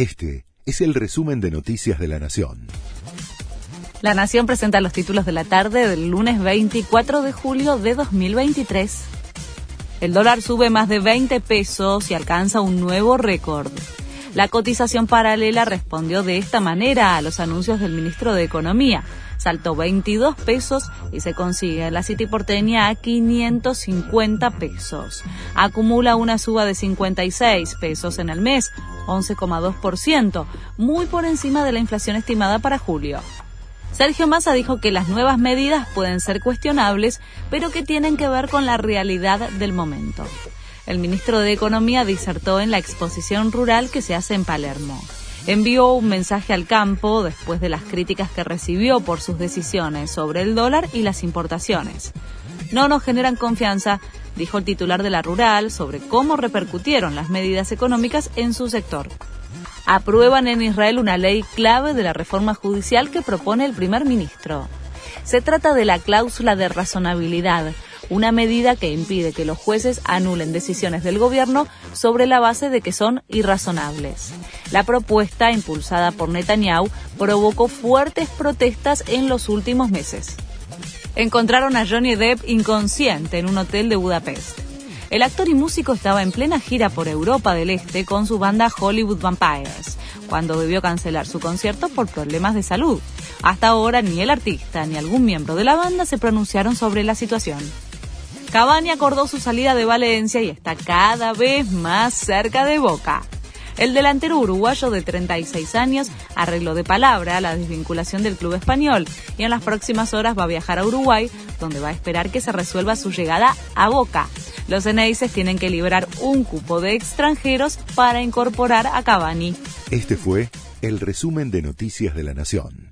Este es el resumen de Noticias de la Nación. La Nación presenta los títulos de la tarde del lunes 24 de julio de 2023. El dólar sube más de 20 pesos y alcanza un nuevo récord. La cotización paralela respondió de esta manera a los anuncios del ministro de Economía. Saltó 22 pesos y se consigue la City porteña a 550 pesos. Acumula una suba de 56 pesos en el mes, 11,2%, muy por encima de la inflación estimada para julio. Sergio Massa dijo que las nuevas medidas pueden ser cuestionables, pero que tienen que ver con la realidad del momento. El ministro de Economía disertó en la exposición rural que se hace en Palermo. Envió un mensaje al campo después de las críticas que recibió por sus decisiones sobre el dólar y las importaciones. No nos generan confianza, dijo el titular de la rural sobre cómo repercutieron las medidas económicas en su sector aprueban en Israel una ley clave de la reforma judicial que propone el primer ministro. Se trata de la cláusula de razonabilidad, una medida que impide que los jueces anulen decisiones del gobierno sobre la base de que son irrazonables. La propuesta, impulsada por Netanyahu, provocó fuertes protestas en los últimos meses. Encontraron a Johnny Depp inconsciente en un hotel de Budapest. El actor y músico estaba en plena gira por Europa del Este con su banda Hollywood Vampires, cuando debió cancelar su concierto por problemas de salud. Hasta ahora ni el artista ni algún miembro de la banda se pronunciaron sobre la situación. Cavani acordó su salida de Valencia y está cada vez más cerca de Boca. El delantero uruguayo de 36 años arregló de palabra la desvinculación del club español y en las próximas horas va a viajar a Uruguay, donde va a esperar que se resuelva su llegada a Boca. Los Eneises tienen que liberar un cupo de extranjeros para incorporar a Cavani. Este fue el resumen de Noticias de la Nación.